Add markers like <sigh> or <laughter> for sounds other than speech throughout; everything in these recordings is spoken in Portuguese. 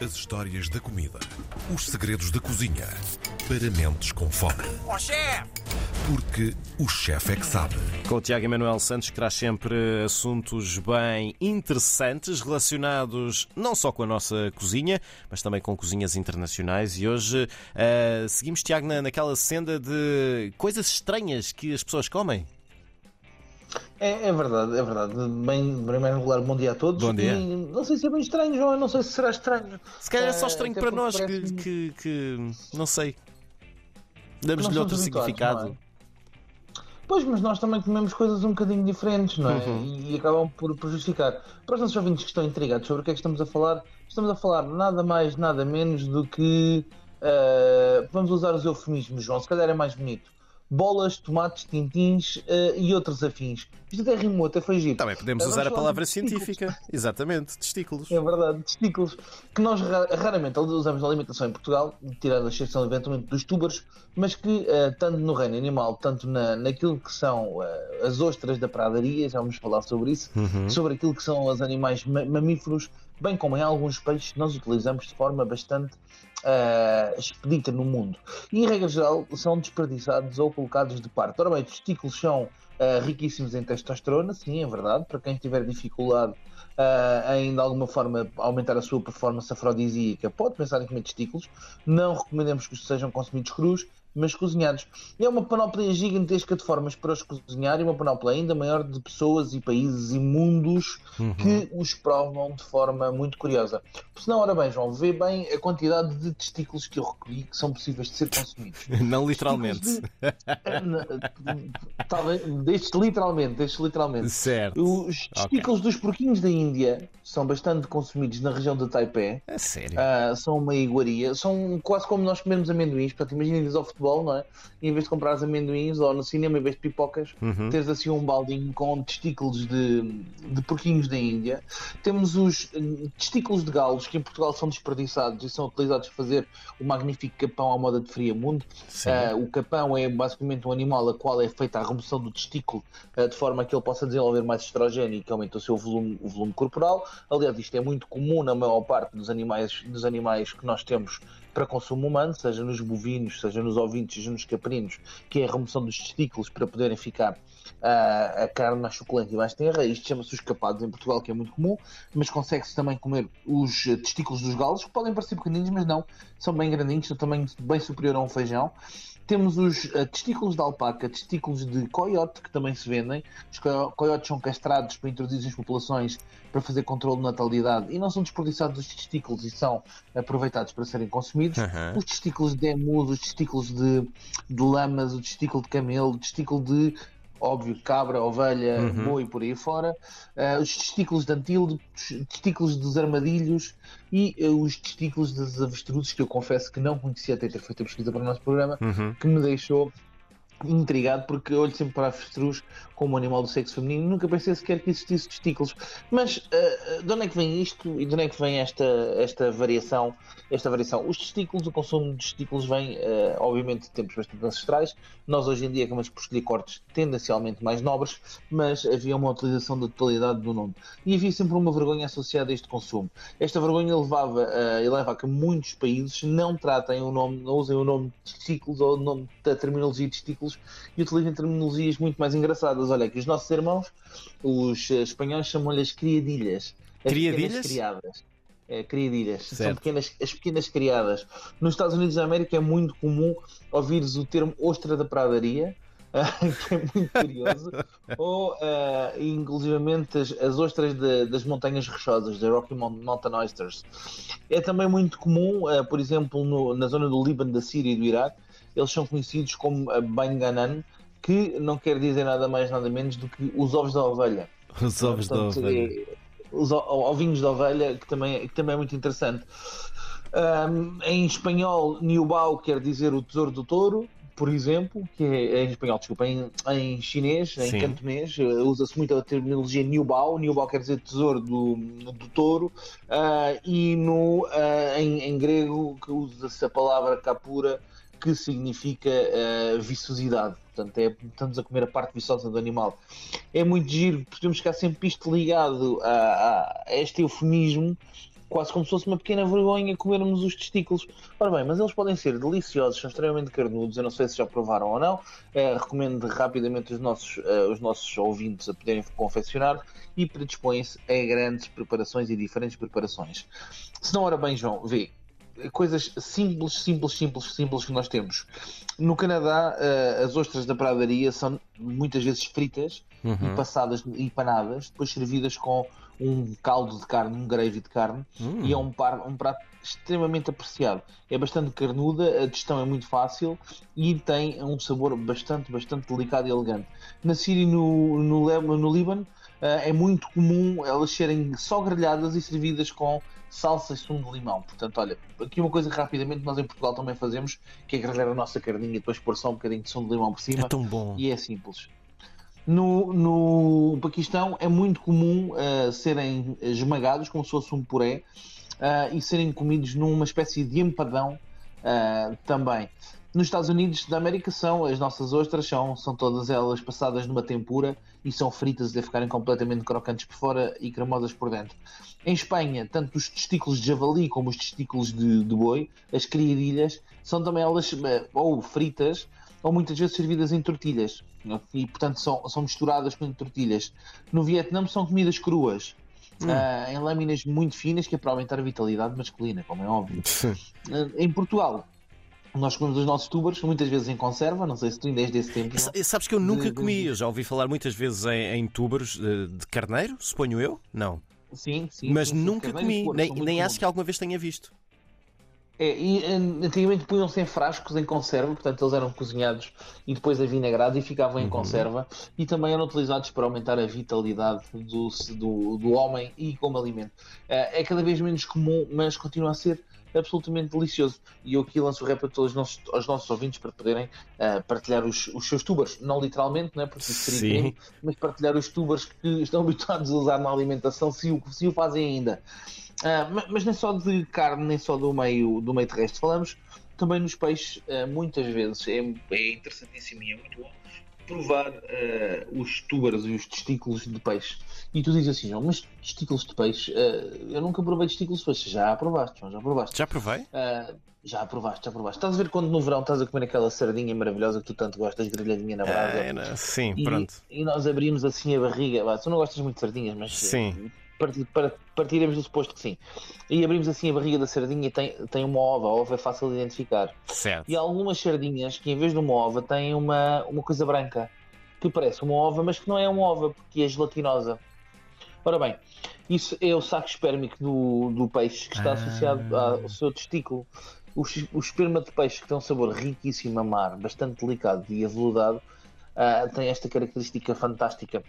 As histórias da comida. Os segredos da cozinha. Para mentes com fome. Ó chefe! Porque o chefe é que sabe. Com o Tiago Emanuel Santos, que traz sempre assuntos bem interessantes relacionados não só com a nossa cozinha, mas também com cozinhas internacionais. E hoje eh, seguimos, Tiago, na, naquela senda de coisas estranhas que as pessoas comem. É, é verdade, é verdade. Bem, primeiro lugar, bom dia a todos. Bom dia. E não sei se é bem estranho, João, eu não sei se será estranho. Se calhar é só Eh, estranho até para nós que, que- que- não sei. Damos-lhe outro habituados, significado. é? Pois, mas nós também comemos coisas um bocadinho diferentes, não é? Uhum. E, acabam por, por justificar. Para os nossos ouvintes que estão intrigados sobre o que é que estamos a falar, estamos a falar nada mais, nada menos do que. eh, vamos usar os eufemismos, João, se calhar é mais bonito. Bolas, tomates, tintins eh, e outros afins. Isto até rimou, até foi giro. Também podemos usar a palavra científica. Exatamente, testículos. É verdade, testículos que nós ra- raramente usamos na alimentação em Portugal, tirando a exceção eventualmente dos túbaros, mas que eh, tanto no reino animal, tanto na, naquilo que são eh, as ostras da pradaria, já vamos falar sobre isso, Uhum. sobre aquilo que são os animais ma- mamíferos, bem como em alguns peixes nós utilizamos de forma bastante eh, expedita no mundo. E, em regra geral, são desperdiçados ou colocados de parte. Ora bem, os testículos são eh, riquíssimos em testosterona, sim, é verdade, para quem tiver dificuldade uh, em de alguma forma aumentar a sua performance afrodisíaca, pode pensar em comer testículos. Não recomendamos que sejam consumidos crus, mas cozinhados. E é uma panóplia gigantesca de formas para os cozinhar e uma panóplia ainda maior de pessoas e países imundos Uhum. que os provam de forma muito curiosa. Por senão, ora bem, João, vê bem a quantidade de testículos que eu recolhi que são possíveis de ser consumidos. <laughs> Não literalmente. <laughs> Talvez, destes literalmente, destes literalmente. Certo. Os testículos dos porquinhos da Índia são bastante consumidos na região de Taipei. É sério. Ah, são uma iguaria. São quase como nós comemos amendoins. Portanto, imagina ires ao futebol, não é? E em vez de comprares amendoins ou no cinema, em vez de pipocas, Uhum. tens assim um baldinho com testículos de, de porquinhos da Índia. Temos os hum, testículos de galos, que em Portugal são desperdiçados e são utilizados para fazer o magnífico capão à moda de Friamundo. Sim. Ah, o capão é basicamente um animal a qual é feita a remoção do testículo ah, de forma a que ele possa desenvolver mais estrogênio e que aumente o seu volume, o volume corporal. Aliás, isto é muito comum na maior parte dos animais, dos animais que nós temos para consumo humano, seja nos bovinos, seja nos ovintes, seja nos caprinos, que é a remoção dos testículos para poderem ficar ah, a carne mais suculenta e mais tenra. Isto chama-se os capados em Portugal, que é muito comum, mas consegue-se também comer os eh, testículos dos galos, que podem parecer pequeninos, mas não, são bem grandinhos, são tamanho bem superior a um feijão. Temos os eh, testículos de alpaca, testículos de coiote, que também se vendem. Os co- coiotes são castrados para introduzir nas populações para fazer controle de natalidade e não são desperdiçados os testículos e são aproveitados para serem consumidos. Aham. Os testículos de emus, os testículos de, de lamas, o testículo de camelo, o testículo de, óbvio, cabra, ovelha, Uhum. boi por aí fora, eh, os testículos de antílope, os testículos dos armadilhos e eh, os testículos das avestruzes, que eu confesso que não conhecia até ter feito a pesquisa para o nosso programa, Uhum. que me deixou intrigado porque olho sempre para avestruz como animal do sexo feminino nunca pensei sequer que existisse testículos. Mas eh, de onde é que vem isto e de onde é que vem esta, esta variação esta variação, os testículos, o consumo de testículos vem eh, obviamente de tempos bastante ancestrais, nós hoje em dia acabamos por escolher cortes tendencialmente mais nobres mas havia uma utilização da totalidade do nome. E havia sempre uma vergonha associada a este consumo. Esta vergonha levava eh, e leva a que muitos países não tratem o nome, não usem o nome de testículos ou o nome da terminologia de testículos e utilizem terminologias muito mais engraçadas. Olha, que os nossos irmãos, os eh, espanhóis, chamam-lhe as criadilhas. As Criadilhas? pequenas criadas. É, criadilhas. São Certo. pequenas, as pequenas criadas. Nos Estados Unidos da América é muito comum ouvires o termo ostra da pradaria, <laughs> que é muito curioso, <laughs> ou eh, inclusivamente as, as ostras de- das montanhas rochosas, da Rocky Mount- Mountain Oysters. É também muito comum, eh, por exemplo, no- na zona do Líbano, da Síria e do Iraque, eles são conhecidos como Banganan, que não quer dizer nada mais nada menos do que os ovos da ovelha. Os ovos da Portanto, ovelha. é- os ovinhos da ovelha, que também, que também é muito interessante. Ahm, em espanhol, Niubao quer dizer o tesouro do touro, por exemplo, que é em espanhol, desculpa, em, em chinês, em Sim. cantonês, eh, usa-se muito a terminologia Niubao. Niubao quer dizer tesouro do, do touro, ah, e no, ah, em, em grego que usa-se a palavra capura, que significa ah, viçosidade. Portanto, é, estamos a comer a parte viçosa do animal. É muito giro, porque temos que ficar sempre isto ligado a, a- a este eufemismo quase como se fosse uma pequena vergonha comermos os testículos. Ora bem, mas eles podem ser deliciosos, são extremamente carnudos, eu não sei se já provaram ou não, eh, recomendo rapidamente os nossos, eh, os nossos ouvintes a poderem confeccionar e predispõem-se a grandes preparações e diferentes preparações. Se não, ora bem, João, vê, coisas simples, simples, simples, simples que nós temos. No Canadá, uh, as ostras da pradaria são muitas vezes fritas uhum. e passadas e panadas, depois servidas com um caldo de carne, um gravy de carne, uhum. e é um, par, um prato extremamente apreciado. É bastante carnuda, a digestão é muito fácil e tem um sabor bastante, bastante delicado e elegante. Na Síria e no, no, no Líbano, é muito comum elas serem só grelhadas e servidas com salsa e sumo de limão. Portanto, olha, aqui uma coisa rapidamente nós em Portugal também fazemos, que é grelhar a nossa carninha e depois pôr só um bocadinho de sumo de limão por cima. É tão bom. E é simples. No, no Paquistão é muito comum uh, serem esmagados como se fosse um puré uh, e serem comidos numa espécie de empadão uh, também. Nos Estados Unidos da América são as nossas ostras, são, são todas elas passadas numa tempura e são fritas até ficarem completamente crocantes por fora e cremosas por dentro. Em Espanha, tanto os testículos de javali como os testículos de, de boi, as criadilhas, são também elas eh, ou fritas ou muitas vezes servidas em tortilhas e portanto são, são misturadas com tortilhas. No Vietnã são comidas cruas. Hum. Uh, em lâminas muito finas, que é para aumentar a vitalidade masculina, como é óbvio. uh, em Portugal, nós comemos os nossos tubers, muitas vezes em conserva, não sei se tu ainda és desse tempo. Sabes que eu nunca de, comi, eu já ouvi falar muitas vezes em, em tubers de, de, carneiro, suponho eu? Não. Sim, sim. Mas sim, nunca comi, nem, nem acho que alguma vez tenha visto. É, e antigamente punham-se em frascos em conserva, portanto eles eram cozinhados e depois avinagrados e ficavam em uhum. conserva e também eram utilizados para aumentar a vitalidade do, do, do homem e como alimento. É, é cada vez menos comum, mas continua a ser absolutamente delicioso. E eu aqui lanço o rap a todos os nossos, aos nossos ouvintes para poderem uh, partilhar os, os, seus tubers, não literalmente, não é? porque isso seria crime, mas partilhar os tubers que estão habituados a usar na alimentação, se o, se o fazem ainda. Uh, mas nem só de carne, nem só do meio, do meio terrestre falamos, também nos peixes, uh, muitas vezes é, é interessantíssimo e é muito bom provar uh, os tubers e os testículos de peixe. E tu dizes assim, mas testículos de peixe, eu nunca provei testículos de peixe. Já provaste, já provaste. Já provei? Já provaste, já provaste. Estás a ver quando no verão estás a comer aquela sardinha maravilhosa que tu tanto gostas, grelhadinha na brasa? É, sim, e, pronto. E nós abrimos assim a barriga. Bah, tu não gostas muito de sardinhas, mas sim partiremos do suposto que sim. E abrimos assim a barriga da sardinha e tem, tem uma ova, a ova é fácil de identificar. Certo. E há algumas sardinhas que em vez de uma ova têm uma, uma coisa branca, que parece uma ova, mas que não é uma ova, porque é gelatinosa. Ora bem, isso é o saco espérmico do, do peixe que está ah. associado ao seu testículo. O, o esperma de peixe, que tem um sabor riquíssimo a mar, bastante delicado e aveludado, uh, tem esta característica fantástica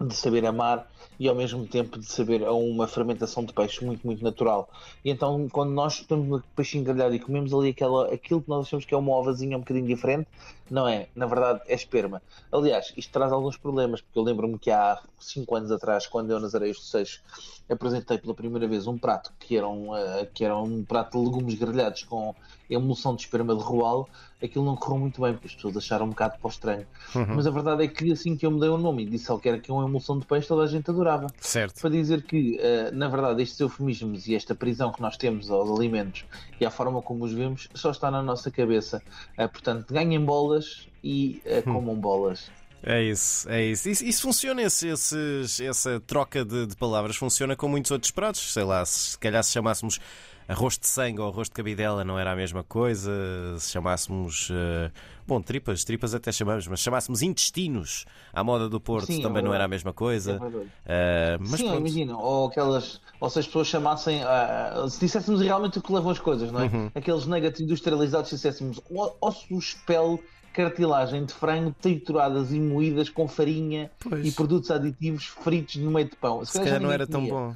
de saber amar e ao mesmo tempo de saber a uma fermentação de peixe muito, muito natural. E então, quando nós estamos no peixe grelhado e comemos ali aquela, aquilo que nós achamos que é uma ovazinha um bocadinho diferente, não é. Na verdade, é esperma. Aliás, isto traz alguns problemas, porque eu lembro-me que há 5 anos atrás, quando eu nas Areias do Seixo apresentei pela primeira vez um prato que era um, uh, que era um prato de legumes grelhados com emulsão de esperma de roalo, aquilo não correu muito bem, porque as pessoas acharam um bocado para o estranho. Uhum. Mas a verdade é que assim que eu mudei o nome e disse que era que é uma emulsão de peixe, toda a gente adorava. Certo. Para dizer que, uh, na verdade, estes eufemismos e esta prisão que nós temos aos alimentos e a forma como os vemos só está na nossa cabeça. Uh, portanto, ganhem bolas e uh, comam bolas. É isso, é isso. Isso, isso funciona, esse, esses, essa troca de, de, palavras funciona com muitos outros pratos. Sei lá, se calhar se chamássemos arroz de sangue ou arroz de cabidela não era a mesma coisa. Se chamássemos. Uh, bom, tripas, tripas até chamamos, mas chamássemos intestinos à moda do Porto Sim, também é não era a mesma coisa. É uh, mas Sim, imagina, ou aquelas. Ou se as pessoas chamassem. Uh, se disséssemos realmente o que levam as coisas, não é? Uhum. Aqueles nuggets industrializados, se disséssemos ossos, pele cartilagem de frango trituradas e moídas com farinha pois. e produtos aditivos fritos no meio de pão. Se, Se calhar não era tão bom.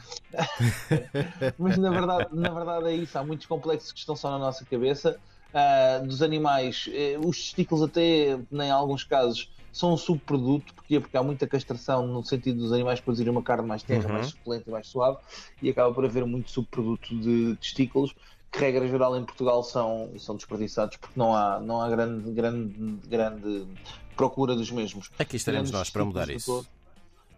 <laughs> Mas na verdade, na verdade é isso. Há muitos complexos que estão só na nossa cabeça. Uh, dos animais, uh, os testículos até, em alguns casos, são um subproduto, porque, porque há muita castração no sentido dos animais produzirem uma carne mais tenra, uhum. mais suculenta e mais suave, e acaba por haver muito subproduto de testículos que regra geral em Portugal são, são desperdiçados porque não há, não há grande, grande, grande procura dos mesmos. Aqui estaremos nós para mudar isso.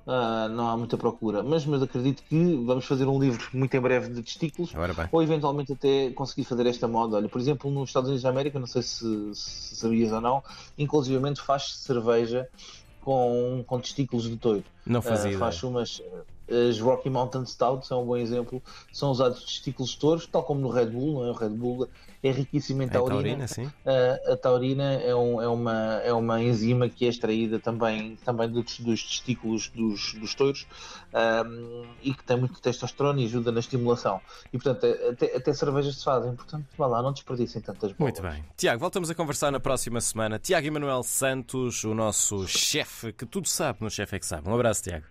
Uh, não há muita procura. Mas, mas acredito que vamos fazer um livro muito em breve de testículos, ou eventualmente até conseguir fazer esta moda. Olha, por exemplo, nos Estados Unidos da América, não sei se, se sabias ou não, inclusivamente faz cerveja com, com testículos de touro. Não fazia. Uh, faz umas. As Rocky Mountain Stouts são um bom exemplo. São usados testículos de touros, tal como no Red Bull, é? O Red Bull é riquíssimo em taurina. É taurina sim. Uh, a taurina é, um, é, uma, é uma enzima que é extraída também, também dos, dos testículos dos, dos touros um, e que tem muito testosterona e ajuda na estimulação. E portanto, até, até cervejas se fazem. Portanto, vá lá, não desperdicem tantas bolas. Muito bem. Tiago, voltamos a conversar na próxima semana. Tiago Emanuel Santos, o nosso chefe, que tudo sabe no Chefe é que sabe. Um abraço, Tiago.